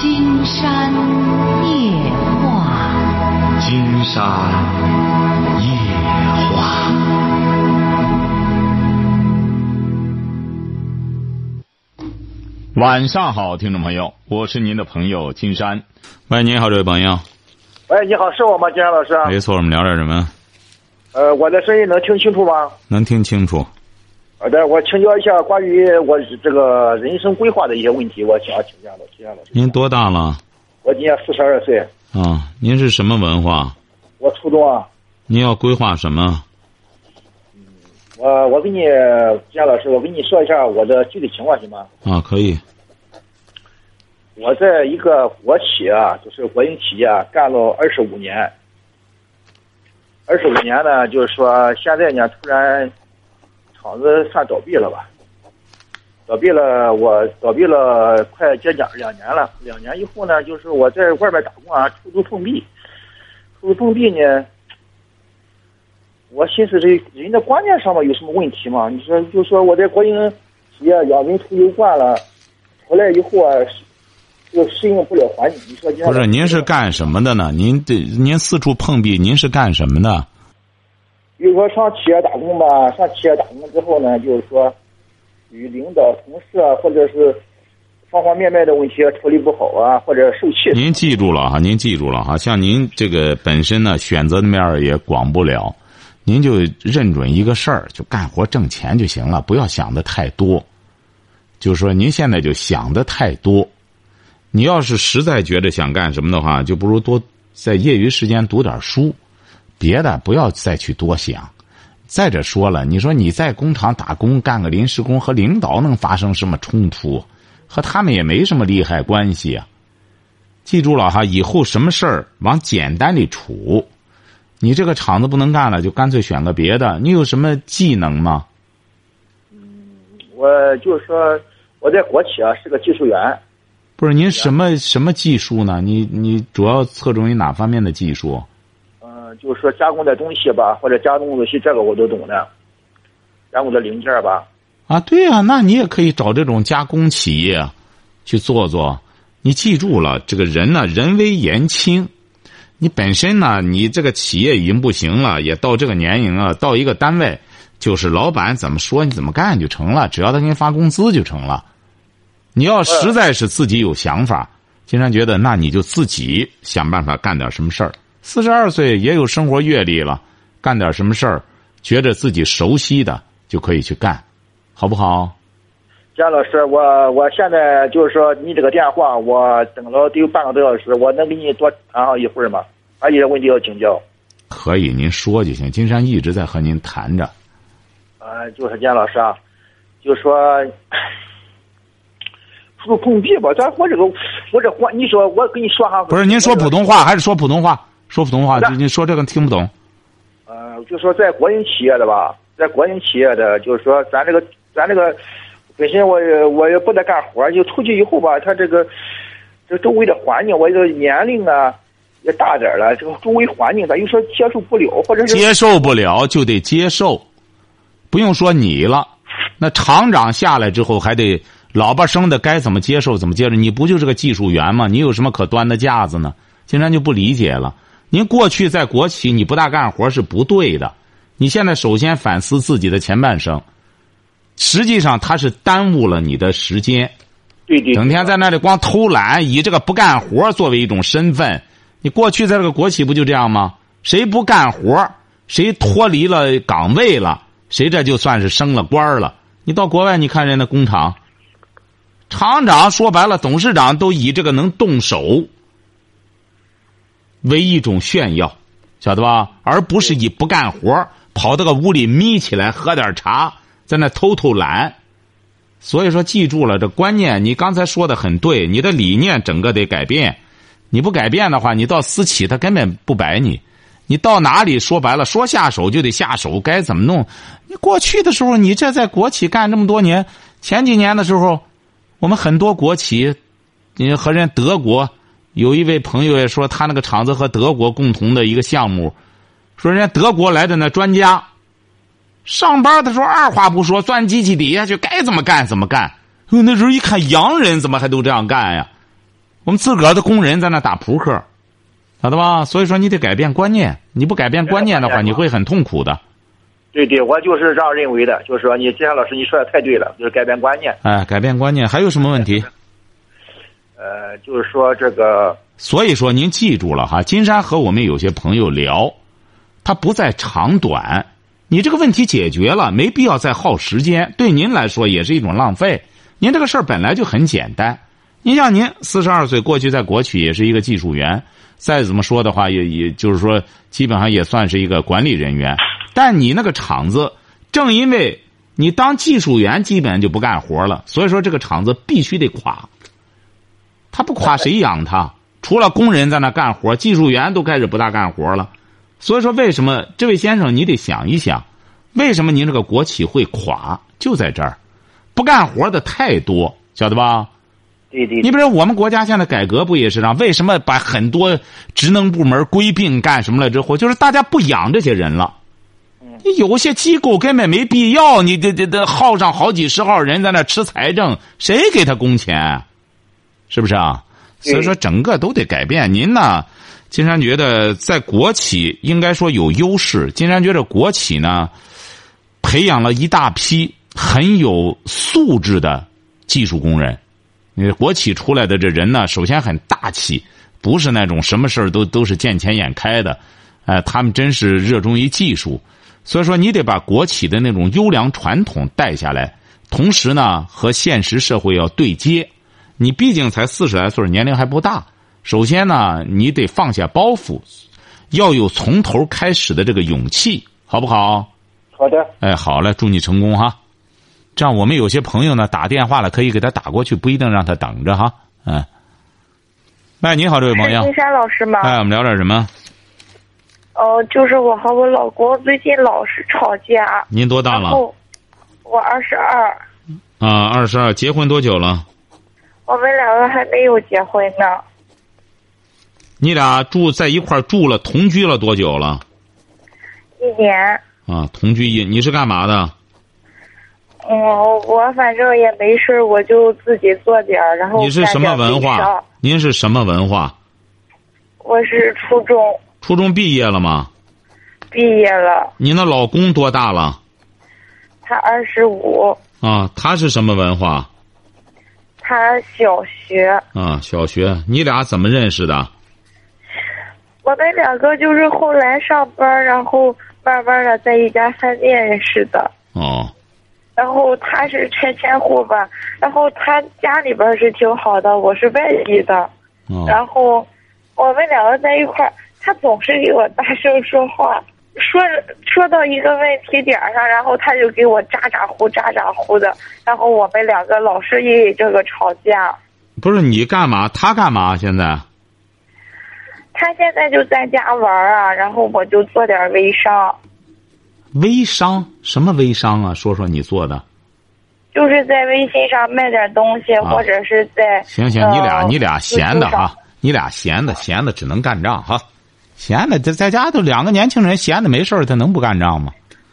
金山夜话，金山夜话。晚上好，听众朋友，我是您的朋友金山。喂，您好，这位朋友。喂，你好，是我吗，金山老师？没错，我们聊点什么？呃，我的声音能听清楚吗？能听清楚。好的，我请教一下关于我这个人生规划的一些问题，我想要请教的，金山老师。您多大了？我今年四十二岁。啊，您是什么文化？我初中啊。您要规划什么？我我给你，金老师，我跟你说一下我的具体情况，行吗？啊，可以。我在一个国企啊，就是国营企业啊，干了二十五年。二十五年呢，就是说现在呢，突然厂子算倒闭了吧？倒闭了，我倒闭了快接近两年了。两年以后呢，就是我在外边打工啊，出租碰壁。出租碰壁呢，我寻思这人的观念上面有什么问题吗？你说，就说我在国营企业养尊处优惯了，回来以后啊。又适应不了环境，你说不是？您是干什么的呢？您这您四处碰壁，您是干什么的？比如说上企业打工吧，上企业打工之后呢，就是说与领导、同事啊，或者是方方面面的问题处理不好啊，或者受气。您记住了哈，您记住了哈，像您这个本身呢，选择的面也广不了，您就认准一个事儿，就干活挣钱就行了，不要想的太多。就是说，您现在就想的太多。你要是实在觉得想干什么的话，就不如多在业余时间读点书，别的不要再去多想。再者说了，你说你在工厂打工干个临时工，和领导能发生什么冲突？和他们也没什么利害关系啊。记住了哈，以后什么事儿往简单里处。你这个厂子不能干了，就干脆选个别的。你有什么技能吗？嗯，我就是说我在国企啊，是个技术员。不是您什么什么技术呢？你你主要侧重于哪方面的技术？就是说加工的东西吧，或者加工东西，这个我都懂的。加工的零件吧。啊，对呀，那你也可以找这种加工企业去做做。你记住了，这个人呢，人微言轻。你本身呢，你这个企业已经不行了，也到这个年龄了，到一个单位，就是老板怎么说你怎么干就成了，只要他给你发工资就成了。你要实在是自己有想法，经常觉得那你就自己想办法干点什么事儿。四十二岁也有生活阅历了，干点什么事儿，觉着自己熟悉的就可以去干，好不好？姜老师，我我现在就是说你这个电话，我等了得有半个多小时，我能给你多谈上一会儿吗？还有些问题要请教。可以，您说就行。金山一直在和您谈着。呃，就是姜老师啊，就说。出碰壁吧，咱我这个我这话，你说我跟你说哈。不是您说普通话还是说普通话？说普通话，你说这个听不懂。呃，就说在国营企业的吧，在国营企业的，就是说咱这个咱这个本身我我也不得干活，就出去以后吧，他这个这周围的环境，我这个年龄啊也大点了，这个周围环境咱有时候接受不了，或者是接受不了就得接受，不用说你了，那厂长下来之后还得。老爸生的该怎么接受怎么接受，你不就是个技术员吗？你有什么可端的架子呢？金山就不理解了。您过去在国企你不大干活是不对的，你现在首先反思自己的前半生，实际上他是耽误了你的时间。对对。整天在那里光偷懒，以这个不干活作为一种身份。你过去在这个国企不就这样吗？谁不干活，谁脱离了岗位了，谁这就算是升了官了。你到国外，你看人家工厂。厂长说白了，董事长都以这个能动手为一种炫耀，晓得吧？而不是以不干活跑到个屋里眯起来喝点茶，在那偷偷懒。所以说，记住了这观念。你刚才说的很对，你的理念整个得改变。你不改变的话，你到私企他根本不摆你。你到哪里说白了，说下手就得下手，该怎么弄？你过去的时候，你这在国企干这么多年，前几年的时候。我们很多国企，你和人德国有一位朋友也说，他那个厂子和德国共同的一个项目，说人家德国来的那专家，上班的时候二话不说，钻机器底下去，该怎么干怎么干。那时候一看洋人怎么还都这样干呀？我们自个儿的工人在那打扑克，晓得吧？所以说你得改变观念，你不改变观念的话，你会很痛苦的。对对，我就是这样认为的，就是说你金山老师你说的太对了，就是改变观念。哎，改变观念，还有什么问题？呃，就是说这个，所以说您记住了哈，金山和我们有些朋友聊，他不在长短，你这个问题解决了，没必要再耗时间，对您来说也是一种浪费。您这个事儿本来就很简单，您像您四十二岁，过去在国企也是一个技术员，再怎么说的话，也也就是说，基本上也算是一个管理人员。但你那个厂子，正因为你当技术员，基本上就不干活了，所以说这个厂子必须得垮。他不垮谁养他？除了工人在那干活，技术员都开始不大干活了。所以说，为什么这位先生你得想一想，为什么您这个国企会垮？就在这儿，不干活的太多，晓得吧？对对。你比如我们国家现在改革不也是这样？为什么把很多职能部门归并干什么了之后，就是大家不养这些人了。你有些机构根本没必要，你得得得耗上好几十号人在那吃财政，谁给他工钱？是不是啊？所以说整个都得改变。您呢，金山觉得在国企应该说有优势。金山觉得国企呢，培养了一大批很有素质的技术工人。你国企出来的这人呢，首先很大气，不是那种什么事儿都都是见钱眼开的。哎，他们真是热衷于技术。所以说，你得把国企的那种优良传统带下来，同时呢，和现实社会要对接。你毕竟才四十来岁，年龄还不大。首先呢，你得放下包袱，要有从头开始的这个勇气，好不好？好的。哎，好嘞，祝你成功哈。这样，我们有些朋友呢打电话了，可以给他打过去，不一定让他等着哈。嗯。喂，你好，这位朋友。金山老师吗？哎，我们聊点什么？哦，就是我和我老公最近老是吵架。您多大了？我二十二。啊，二十二，结婚多久了？我们两个还没有结婚呢。你俩住在一块住了，同居了多久了？一年。啊，同居一，你是干嘛的？我，我反正也没事我就自己做点儿，然后。你是什么文化？您是什么文化？我是初中。初中毕业了吗？毕业了。你那老公多大了？他二十五。啊，他是什么文化？他小学。啊，小学，你俩怎么认识的？我们两个就是后来上班，然后慢慢的在一家饭店认识的。哦。然后他是拆迁户吧，然后他家里边是挺好的，我是外地的。哦。然后我们两个在一块儿。他总是给我大声说话，说说到一个问题点上，然后他就给我咋咋呼咋咋呼的，然后我们两个老是因为这个吵架。不是你干嘛？他干嘛？现在？他现在就在家玩啊，然后我就做点微商。微商？什么微商啊？说说你做的。就是在微信上卖点东西，或者是在。行行，你俩你俩闲的哈，你俩闲的闲的只能干仗哈。闲的在在家都两个年轻人闲的没事他能不干仗吗？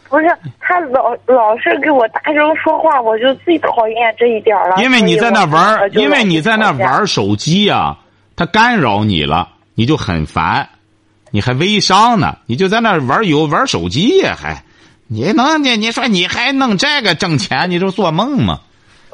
不是他老老是给我大声说话，我就最讨厌这一点了。因为你在那玩因为你在那玩手机呀，他干扰你了，你就很烦，你还微商呢，你就在那玩游玩手机呀，还你能你你说你还弄这个挣钱，你就做梦吗？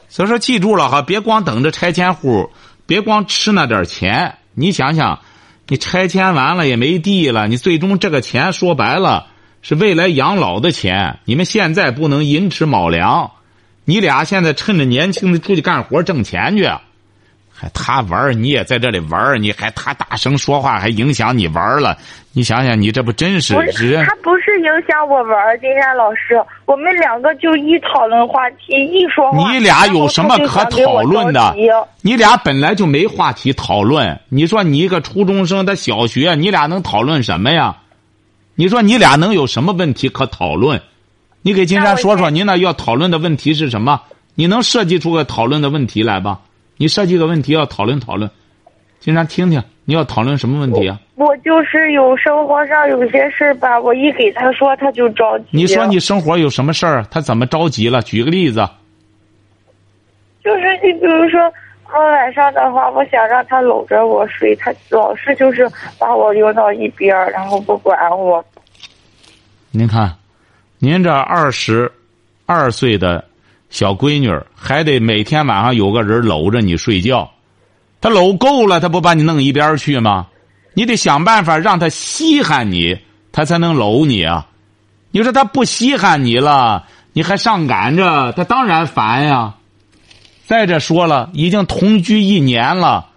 所以说记住了哈，别光等着拆迁户，别光吃那点钱，你想想。你拆迁完了也没地了，你最终这个钱说白了是未来养老的钱。你们现在不能寅吃卯粮，你俩现在趁着年轻的出去干活挣钱去。还他玩你也在这里玩你还他大声说话，还影响你玩了。你想想，你这不真是？不是，他不是影响我玩金山老师，我们两个就一讨论话题，一说话。你俩有什么可讨论的？你俩本来就没话题讨论。你说你一个初中生，他小学，你俩能讨论什么呀？你说你俩能有什么问题可讨论？你给金山说说，您那要讨论的问题是什么？你能设计出个讨论的问题来吧？你设计个问题要讨论讨论，经常听听，你要讨论什么问题啊？我就是有生活上有些事儿吧，我一给他说他就着急。你说你生活有什么事儿？他怎么着急了？举个例子。就是你比如说，我晚上的话，我想让他搂着我睡，他老是就是把我扔到一边儿，然后不管我。您看，您这二十二岁的小闺女儿，还得每天晚上有个人搂着你睡觉，他搂够了，他不把你弄一边去吗？你得想办法让他稀罕你，他才能搂你啊！你说他不稀罕你了，你还上赶着，他当然烦呀。再者说了，已经同居一年了，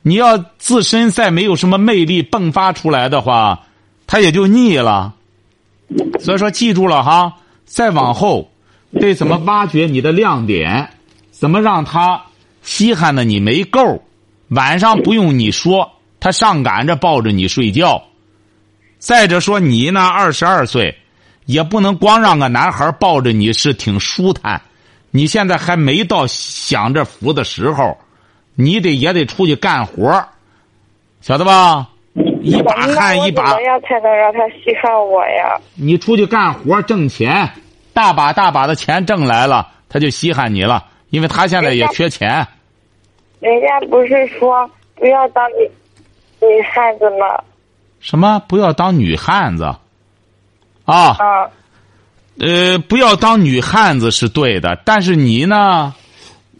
你要自身再没有什么魅力迸发出来的话，他也就腻了。所以说，记住了哈，再往后得怎么挖掘你的亮点，怎么让他稀罕的你没够，晚上不用你说，他上赶着抱着你睡觉。再者说，你呢，二十二岁，也不能光让个男孩抱着你是挺舒坦。你现在还没到享着福的时候，你得也得出去干活晓得吧？一把汗一把。怎么样才能让他稀罕我呀？你出去干活挣钱，大把大把的钱挣来了，他就稀罕你了，因为他现在也缺钱。人家不是说不要当女女汉子吗？什么不要当女汉子？啊。啊。呃，不要当女汉子是对的，但是你呢，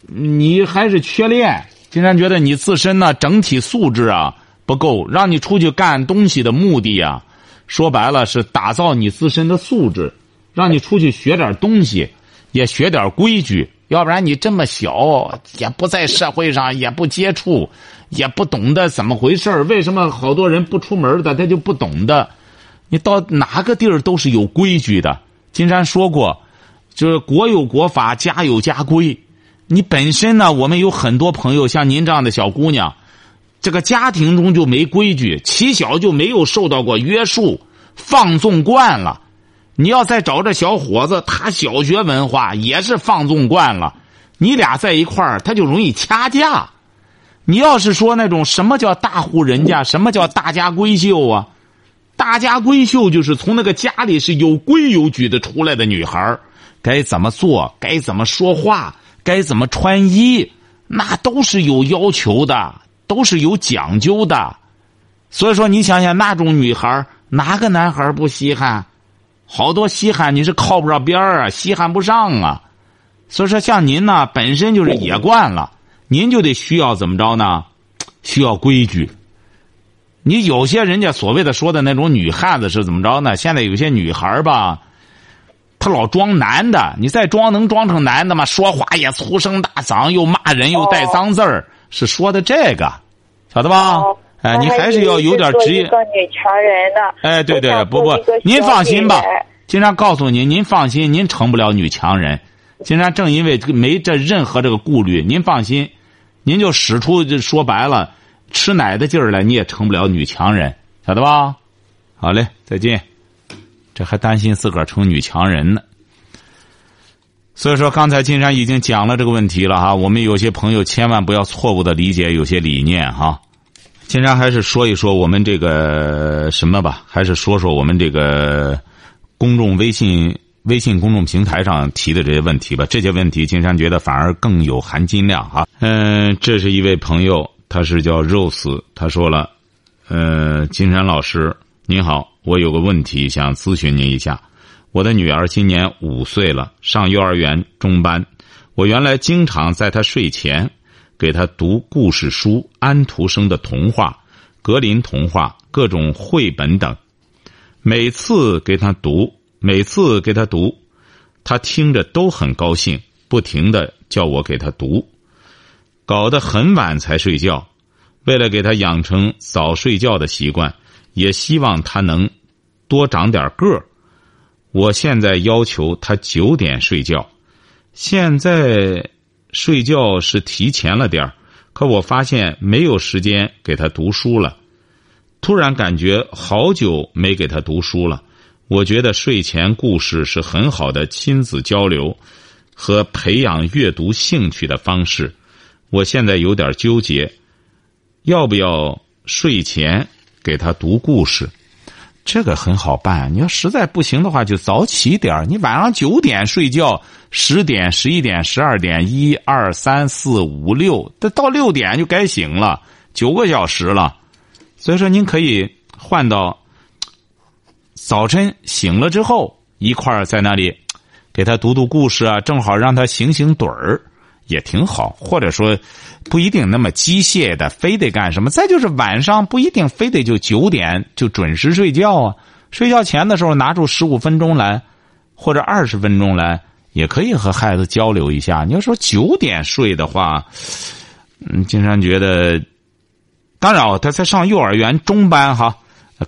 你还是缺练。经常觉得你自身呢整体素质啊不够，让你出去干东西的目的啊，说白了是打造你自身的素质，让你出去学点东西，也学点规矩。要不然你这么小，也不在社会上，也不接触，也不懂得怎么回事为什么好多人不出门的他就不懂得？你到哪个地儿都是有规矩的。金山说过，就是国有国法，家有家规。你本身呢，我们有很多朋友，像您这样的小姑娘，这个家庭中就没规矩，起小就没有受到过约束，放纵惯了。你要再找这小伙子，他小学文化也是放纵惯了，你俩在一块儿，他就容易掐架。你要是说那种什么叫大户人家，什么叫大家闺秀啊？大家闺秀就是从那个家里是有规有矩的出来的女孩该怎么做，该怎么说话，该怎么穿衣，那都是有要求的，都是有讲究的。所以说，你想想那种女孩哪个男孩不稀罕？好多稀罕你是靠不着边儿啊，稀罕不上啊。所以说，像您呢，本身就是野惯了，您就得需要怎么着呢？需要规矩。你有些人家所谓的说的那种女汉子是怎么着呢？现在有些女孩吧，她老装男的，你再装能装成男的吗？说话也粗声大嗓，又骂人又带脏字儿，是说的这个，晓得吧？哎，你还是要有点职业。个女强人的。哎，对对，不不，您放心吧。金山告诉您，您放心，您成不了女强人。金山正因为这个没这任何这个顾虑，您放心，您就使出就说白了。吃奶的劲儿来，你也成不了女强人，晓得吧？好嘞，再见。这还担心自个儿成女强人呢。所以说，刚才金山已经讲了这个问题了哈。我们有些朋友千万不要错误的理解有些理念哈。金山还是说一说我们这个什么吧，还是说说我们这个公众微信微信公众平台上提的这些问题吧。这些问题，金山觉得反而更有含金量哈。嗯，这是一位朋友。他是叫 Rose，，他说了：“呃，金山老师您好，我有个问题想咨询您一下。我的女儿今年五岁了，上幼儿园中班。我原来经常在她睡前给他读故事书、安徒生的童话、格林童话、各种绘本等。每次给他读，每次给他读，他听着都很高兴，不停的叫我给他读。”搞得很晚才睡觉，为了给他养成早睡觉的习惯，也希望他能多长点个儿。我现在要求他九点睡觉，现在睡觉是提前了点儿，可我发现没有时间给他读书了。突然感觉好久没给他读书了。我觉得睡前故事是很好的亲子交流和培养阅读兴趣的方式。我现在有点纠结，要不要睡前给他读故事？这个很好办。你要实在不行的话，就早起点儿。你晚上九点睡觉，十点、十一点、十二点，一二三四五六，这到六点就该醒了，九个小时了。所以说，您可以换到早晨醒了之后，一块儿在那里给他读读故事啊，正好让他醒醒盹儿，也挺好。或者说，不一定那么机械的，非得干什么。再就是晚上不一定非得就九点就准时睡觉啊，睡觉前的时候拿出十五分钟来，或者二十分钟来，也可以和孩子交流一下。你要说九点睡的话，嗯，经常觉得。当然哦，他在上幼儿园中班哈，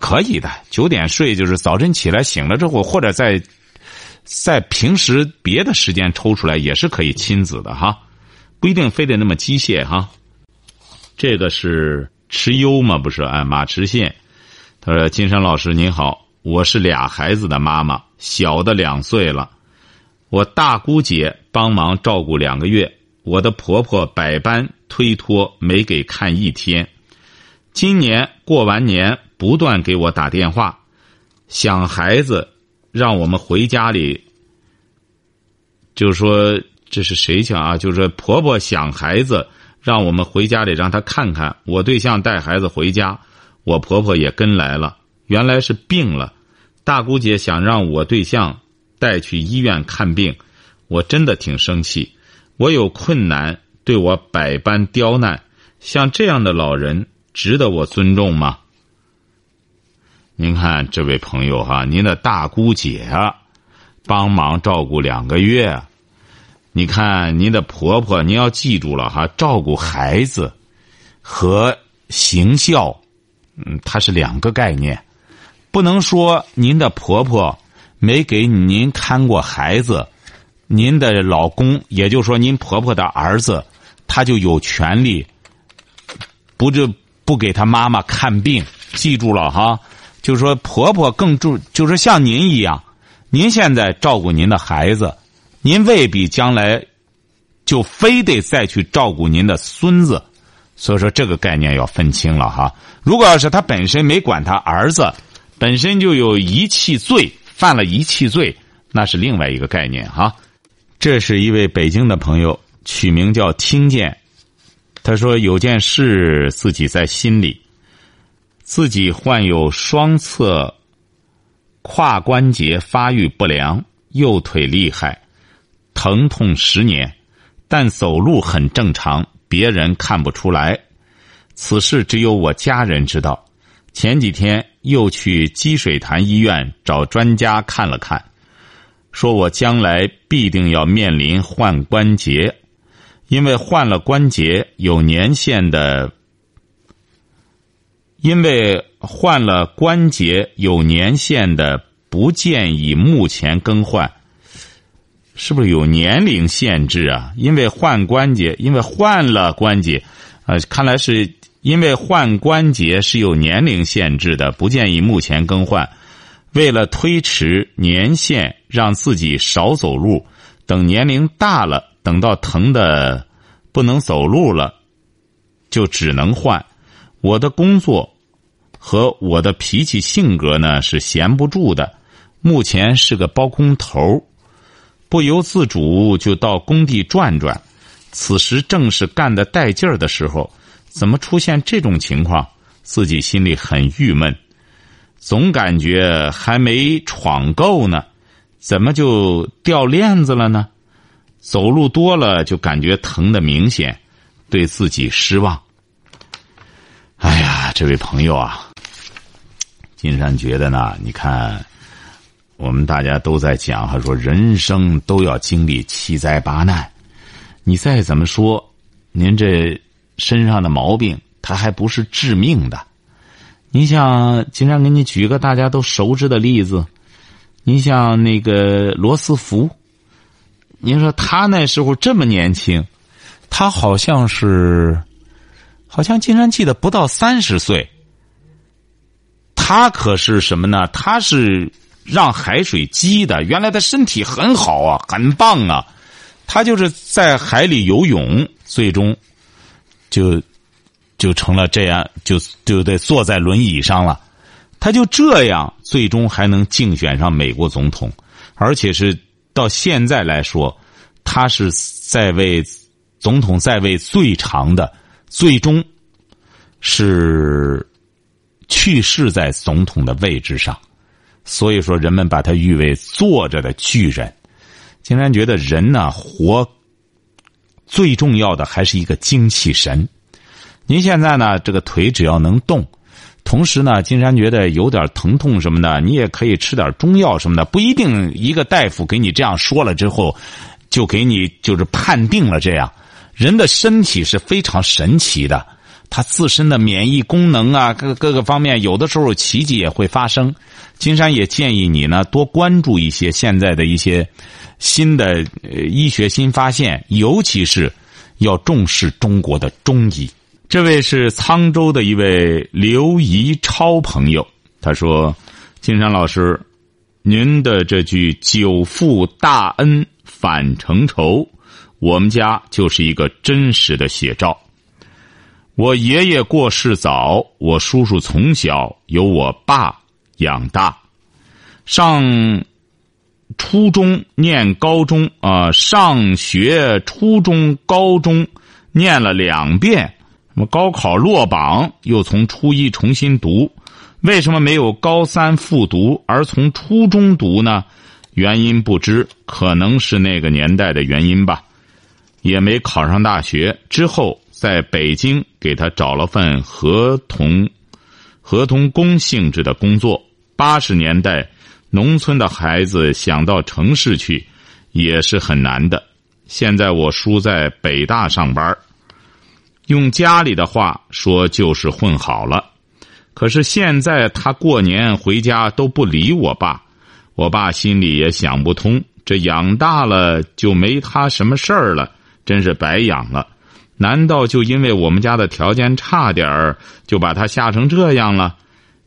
可以的。九点睡就是早晨起来醒了之后，或者在在平时别的时间抽出来也是可以亲子的哈，不一定非得那么机械哈。这个是持优嘛？不是？哎，马池县，他说：“金山老师您好，我是俩孩子的妈妈，小的两岁了，我大姑姐帮忙照顾两个月，我的婆婆百般推脱，没给看一天。”今年过完年，不断给我打电话，想孩子，让我们回家里。就是说这是谁想啊？就是婆婆想孩子，让我们回家里让她看看。我对象带孩子回家，我婆婆也跟来了。原来是病了，大姑姐想让我对象带去医院看病，我真的挺生气。我有困难，对我百般刁难，像这样的老人。值得我尊重吗？您看这位朋友哈，您的大姑姐啊，帮忙照顾两个月。你看您的婆婆，您要记住了哈，照顾孩子和行孝，嗯，它是两个概念。不能说您的婆婆没给您看过孩子，您的老公，也就是说您婆婆的儿子，他就有权利不就。不给他妈妈看病，记住了哈，就是说婆婆更注，就是像您一样，您现在照顾您的孩子，您未必将来就非得再去照顾您的孙子，所以说这个概念要分清了哈。如果要是他本身没管他儿子，本身就有遗弃罪，犯了遗弃罪，那是另外一个概念哈。这是一位北京的朋友，取名叫听见。他说：“有件事自己在心里，自己患有双侧胯关节发育不良，右腿厉害，疼痛十年，但走路很正常，别人看不出来。此事只有我家人知道。前几天又去积水潭医院找专家看了看，说我将来必定要面临换关节。”因为换了关节有年限的，因为换了关节有年限的，不建议目前更换。是不是有年龄限制啊？因为换关节，因为换了关节，呃，看来是因为换关节是有年龄限制的，不建议目前更换。为了推迟年限，让自己少走路，等年龄大了。等到疼的不能走路了，就只能换。我的工作和我的脾气性格呢是闲不住的，目前是个包工头，不由自主就到工地转转。此时正是干的带劲儿的时候，怎么出现这种情况？自己心里很郁闷，总感觉还没闯够呢，怎么就掉链子了呢？走路多了就感觉疼的明显，对自己失望。哎呀，这位朋友啊，金山觉得呢，你看，我们大家都在讲，他说人生都要经历七灾八难，你再怎么说，您这身上的毛病，他还不是致命的。你像，金山给你举个大家都熟知的例子，你像那个罗斯福。您说他那时候这么年轻，他好像是，好像竟然记得不到三十岁。他可是什么呢？他是让海水激的。原来他身体很好啊，很棒啊。他就是在海里游泳，最终就就成了这样，就就得坐在轮椅上了。他就这样最终还能竞选上美国总统，而且是到现在来说，他是在位总统在位最长的，最终是去世在总统的位置上，所以说人们把他誉为坐着的巨人。竟然觉得人呢活最重要的还是一个精气神。您现在呢这个腿只要能动，同时呢，金山觉得有点疼痛什么的，你也可以吃点中药什么的，不一定一个大夫给你这样说了之后，就给你就是判定了这样。人的身体是非常神奇的，他自身的免疫功能啊，各各个方面，有的时候奇迹也会发生。金山也建议你呢多关注一些现在的一些。新的医学新发现，尤其是要重视中国的中医。这位是沧州的一位刘怡超朋友，他说：“金山老师，您的这句‘久负大恩反成仇’，我们家就是一个真实的写照。我爷爷过世早，我叔叔从小由我爸养大，上。”初中念高中啊，上学初中高中念了两遍，什么高考落榜，又从初一重新读，为什么没有高三复读，而从初中读呢？原因不知，可能是那个年代的原因吧。也没考上大学，之后在北京给他找了份合同，合同工性质的工作。八十年代。农村的孩子想到城市去，也是很难的。现在我叔在北大上班，用家里的话说就是混好了。可是现在他过年回家都不理我爸，我爸心里也想不通：这养大了就没他什么事儿了，真是白养了。难道就因为我们家的条件差点儿，就把他吓成这样了？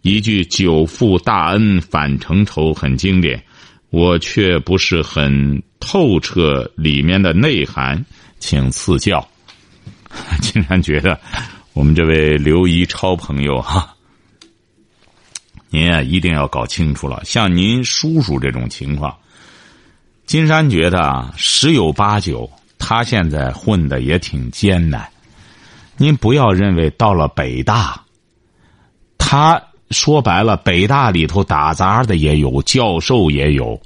一句“久负大恩反成仇”很经典，我却不是很透彻里面的内涵，请赐教。竟然觉得我们这位刘一超朋友哈，您啊一定要搞清楚了。像您叔叔这种情况，金山觉得啊十有八九，他现在混的也挺艰难。您不要认为到了北大，他。说白了，北大里头打杂的也有，教授也有，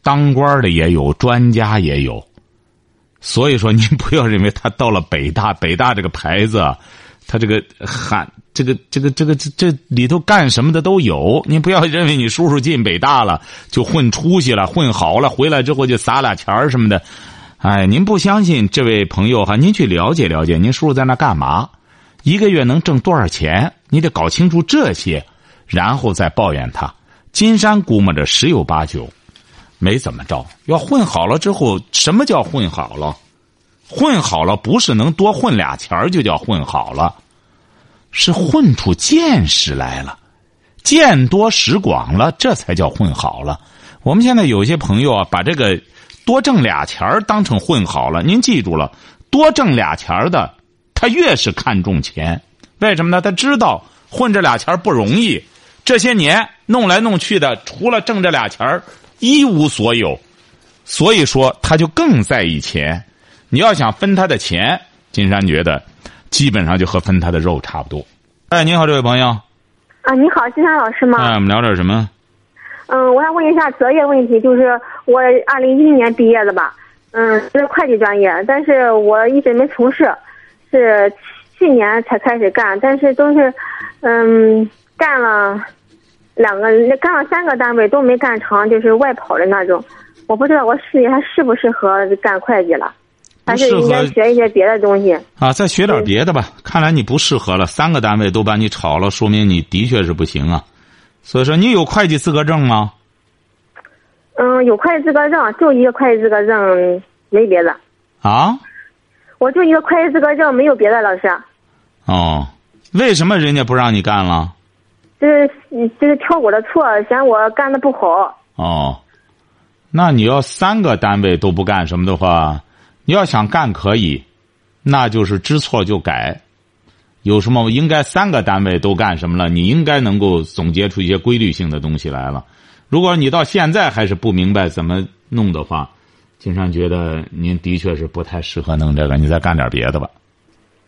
当官的也有，专家也有。所以说，您不要认为他到了北大，北大这个牌子，他这个喊这个这个这个这这里头干什么的都有。您不要认为你叔叔进北大了就混出息了，混好了，回来之后就撒俩钱什么的。哎，您不相信这位朋友哈？您去了解了解，您叔叔在那干嘛？一个月能挣多少钱？你得搞清楚这些，然后再抱怨他。金山估摸着十有八九，没怎么着。要混好了之后，什么叫混好了？混好了不是能多混俩钱就叫混好了，是混出见识来了，见多识广了，这才叫混好了。我们现在有些朋友啊，把这个多挣俩钱儿当成混好了。您记住了，多挣俩钱儿的。他越是看重钱，为什么呢？他知道混这俩钱儿不容易，这些年弄来弄去的，除了挣这俩钱儿一无所有，所以说他就更在意钱。你要想分他的钱，金山觉得基本上就和分他的肉差不多。哎，你好，这位朋友。啊，你好，金山老师吗？哎，我们聊点什么？嗯，我想问一下择业问题，就是我二零一零年毕业的吧，嗯，是会计专业，但是我一直没从事。是去年才开始干，但是都是，嗯，干了两个，干了三个单位都没干成，就是外跑的那种。我不知道我事业还适不适合干会计了，还是应该学一些别的东西。啊，再学点别的吧。看来你不适合了，三个单位都把你炒了，说明你的确是不行啊。所以说，你有会计资格证吗？嗯，有会计资格证，就一个会计资格证，没别的。啊？我就一个会计资格证，没有别的，老师。哦，为什么人家不让你干了？就是就是挑我的错，嫌我干的不好。哦，那你要三个单位都不干什么的话，你要想干可以，那就是知错就改。有什么应该三个单位都干什么了？你应该能够总结出一些规律性的东西来了。如果你到现在还是不明白怎么弄的话，金山觉得您的确是不太适合弄这个，你再干点别的吧，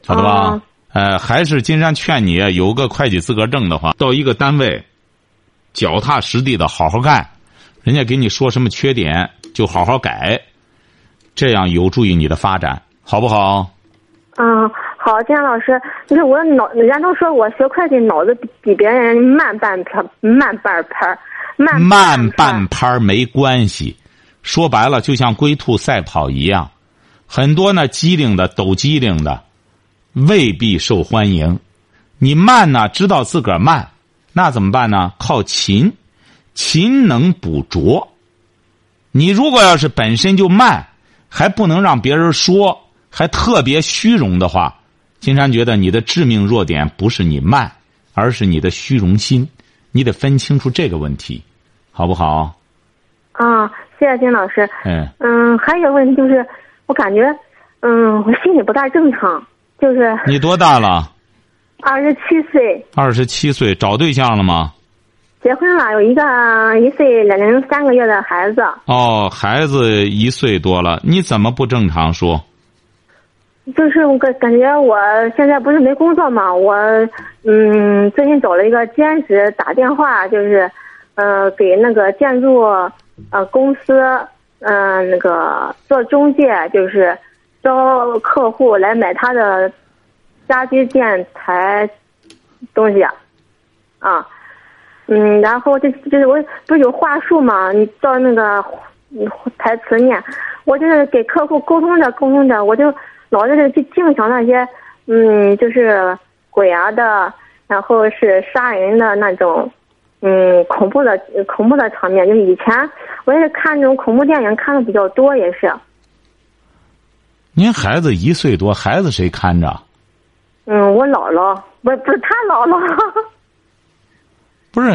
晓得吧？哦呃，还是金山劝你有个会计资格证的话，到一个单位，脚踏实地的好好干，人家给你说什么缺点就好好改，这样有助于你的发展，好不好？嗯，好，金山老师，就是我脑，人家都说我学会计脑子比比别人慢半拍，慢半拍，慢慢半半拍没关系，说白了就像龟兔赛跑一样，很多呢机灵的抖机灵的，未必受欢迎。你慢呢，知道自个儿慢，那怎么办呢？靠勤，勤能补拙。你如果要是本身就慢，还不能让别人说，还特别虚荣的话，金山觉得你的致命弱点不是你慢，而是你的虚荣心。你得分清楚这个问题，好不好？啊，谢谢金老师。嗯，嗯，还有一个问题就是，我感觉，嗯，我心里不大正常，就是你多大了？二十七岁，二十七岁，找对象了吗？结婚了，有一个一岁两零三个月的孩子。哦，孩子一岁多了，你怎么不正常说？就是我感感觉我现在不是没工作嘛，我嗯最近找了一个兼职，打电话就是，呃给那个建筑呃公司嗯、那个做中介，就是招客户来买他的家居建材东西啊，嗯，然后这就是我不是有话术嘛，你照那个嗯台词念，我就是给客户沟通着沟通着，我就。老是去净想那些，嗯，就是鬼啊的，然后是杀人的那种，嗯，恐怖的恐怖的场面。就是以前我也是看那种恐怖电影看的比较多，也是。您孩子一岁多，孩子谁看着？嗯，我姥姥，不不是他姥姥。不是，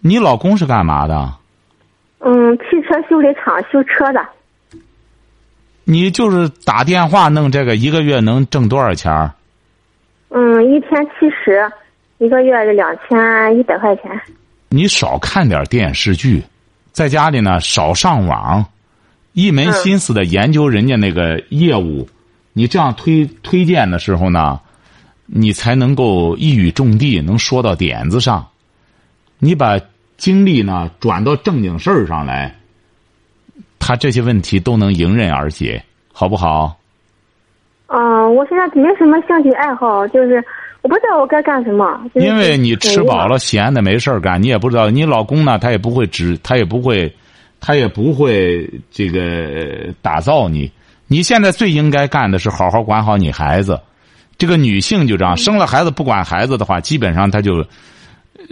你老公是干嘛的？嗯，汽车修理厂修车的。你就是打电话弄这个，一个月能挣多少钱？嗯，一天七十，一个月是两千一百块钱。你少看点电视剧，在家里呢少上网，一门心思的研究人家那个业务。你这样推推荐的时候呢，你才能够一语中的，能说到点子上。你把精力呢转到正经事儿上来。他这些问题都能迎刃而解，好不好？嗯，我现在没什么兴趣爱好，就是我不知道我该干什么。就是、因为你吃饱了，闲的没事干，你也不知道。你老公呢，他也不会指，他也不会，他也不会这个打造你。你现在最应该干的是好好管好你孩子。这个女性就这样，生了孩子不管孩子的话，基本上她就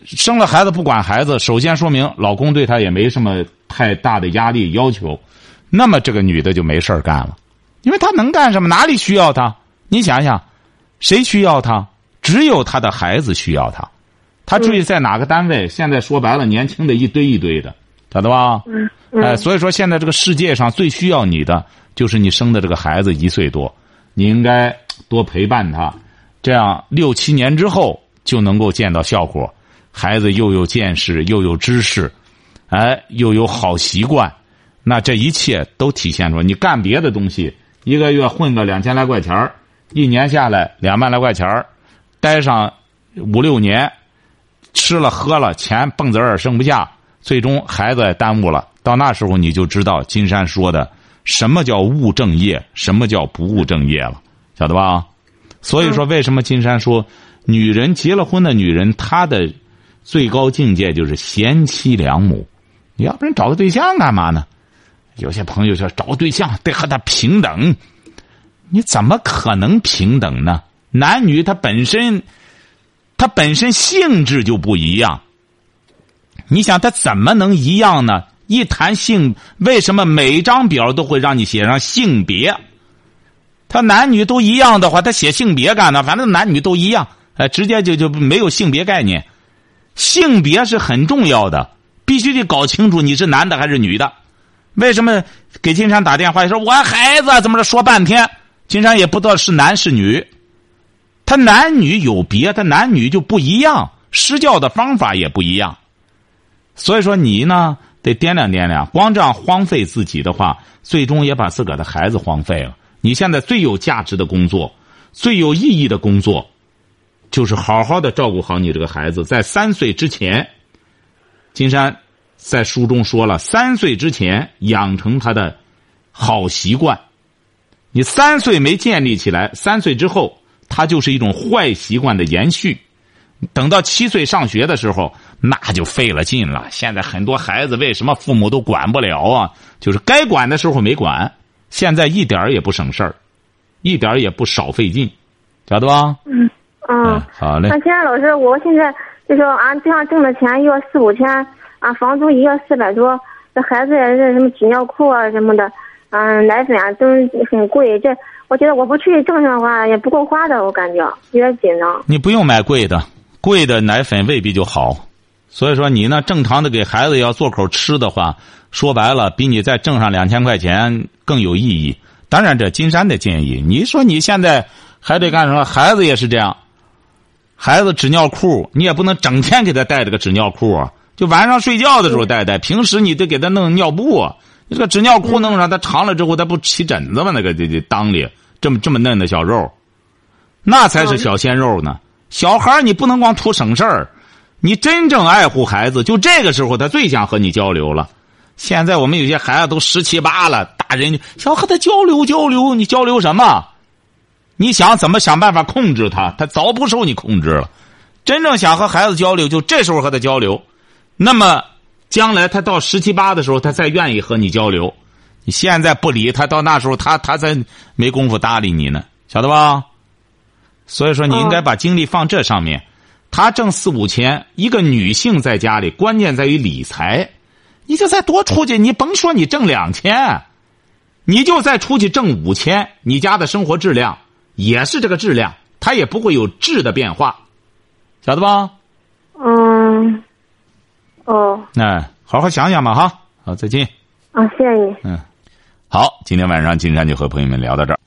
生了孩子不管孩子。首先说明老公对她也没什么太大的压力要求。那么这个女的就没事干了，因为她能干什么？哪里需要她？你想想，谁需要她？只有她的孩子需要她。她至于在哪个单位，现在说白了，年轻的一堆一堆的，晓得吧？哎，所以说现在这个世界上最需要你的，就是你生的这个孩子一岁多，你应该多陪伴他，这样六七年之后就能够见到效果。孩子又有见识，又有知识，哎，又有好习惯。那这一切都体现出你干别的东西，一个月混个两千来块钱儿，一年下来两万来块钱儿，待上五六年，吃了喝了，钱蹦子儿剩不下，最终孩子也耽误了。到那时候你就知道金山说的什么叫务正业，什么叫不务正业了，晓得吧？所以说，为什么金山说，女人结了婚的女人，她的最高境界就是贤妻良母。你要不然找个对象干嘛呢？有些朋友说找个对象得和他平等，你怎么可能平等呢？男女他本身，他本身性质就不一样。你想他怎么能一样呢？一谈性，为什么每张表都会让你写上性别？他男女都一样的话，他写性别干呢？反正男女都一样，哎，直接就就没有性别概念。性别是很重要的，必须得搞清楚你是男的还是女的。为什么给金山打电话说我孩子怎么着？说半天，金山也不知道是男是女。他男女有别，他男女就不一样，施教的方法也不一样。所以说你呢得掂量掂量，光这样荒废自己的话，最终也把自个儿的孩子荒废了。你现在最有价值的工作，最有意义的工作，就是好好的照顾好你这个孩子。在三岁之前，金山在书中说了，三岁之前养成他的好习惯。你三岁没建立起来，三岁之后，他就是一种坏习惯的延续。等到七岁上学的时候，那就费了劲了。现在很多孩子为什么父母都管不了啊？就是该管的时候没管，现在一点儿也不省事儿，一点儿也不少费劲，晓得吧？嗯嗯，好嘞那。现在老师，我现在就说俺这样挣的钱一个四五千，啊，房租一个四百多，这孩子也是什么纸尿裤啊什么的，嗯，奶粉啊都很贵。这我觉得我不去挣的话也不够花的，我感觉有点紧张。你不用买贵的，贵的奶粉未必就好。所以说你呢，正常的给孩子要做口吃的话，说白了，比你再挣上两千块钱更有意义。当然，这金山的建议，你说你现在还得干什么？孩子也是这样，孩子纸尿裤，你也不能整天给他带这个纸尿裤啊，就晚上睡觉的时候带带，平时你得给他弄尿布啊。你这个纸尿裤弄上，他长了之后，他不起疹子吗？那个这这裆里这么这么嫩的小肉，那才是小鲜肉呢。小孩你不能光图省事儿，你真正爱护孩子，就这个时候他最想和你交流了。现在我们有些孩子都十七八了，大人想和他交流交流，你交流什么？你想怎么想办法控制他？他早不受你控制了。真正想和孩子交流，就这时候和他交流。那么将来他到十七八的时候，他再愿意和你交流。你现在不理他，到那时候他他才没工夫搭理你呢，晓得吧？所以说，你应该把精力放这上面。他挣四五千，一个女性在家里，关键在于理财。你就再多出去，你甭说你挣两千，你就再出去挣五千，你家的生活质量也是这个质量，它也不会有质的变化，晓得吧？嗯，哦，哎，好好想想吧，哈。好，再见。啊，谢谢你。嗯，好，今天晚上金山就和朋友们聊到这儿。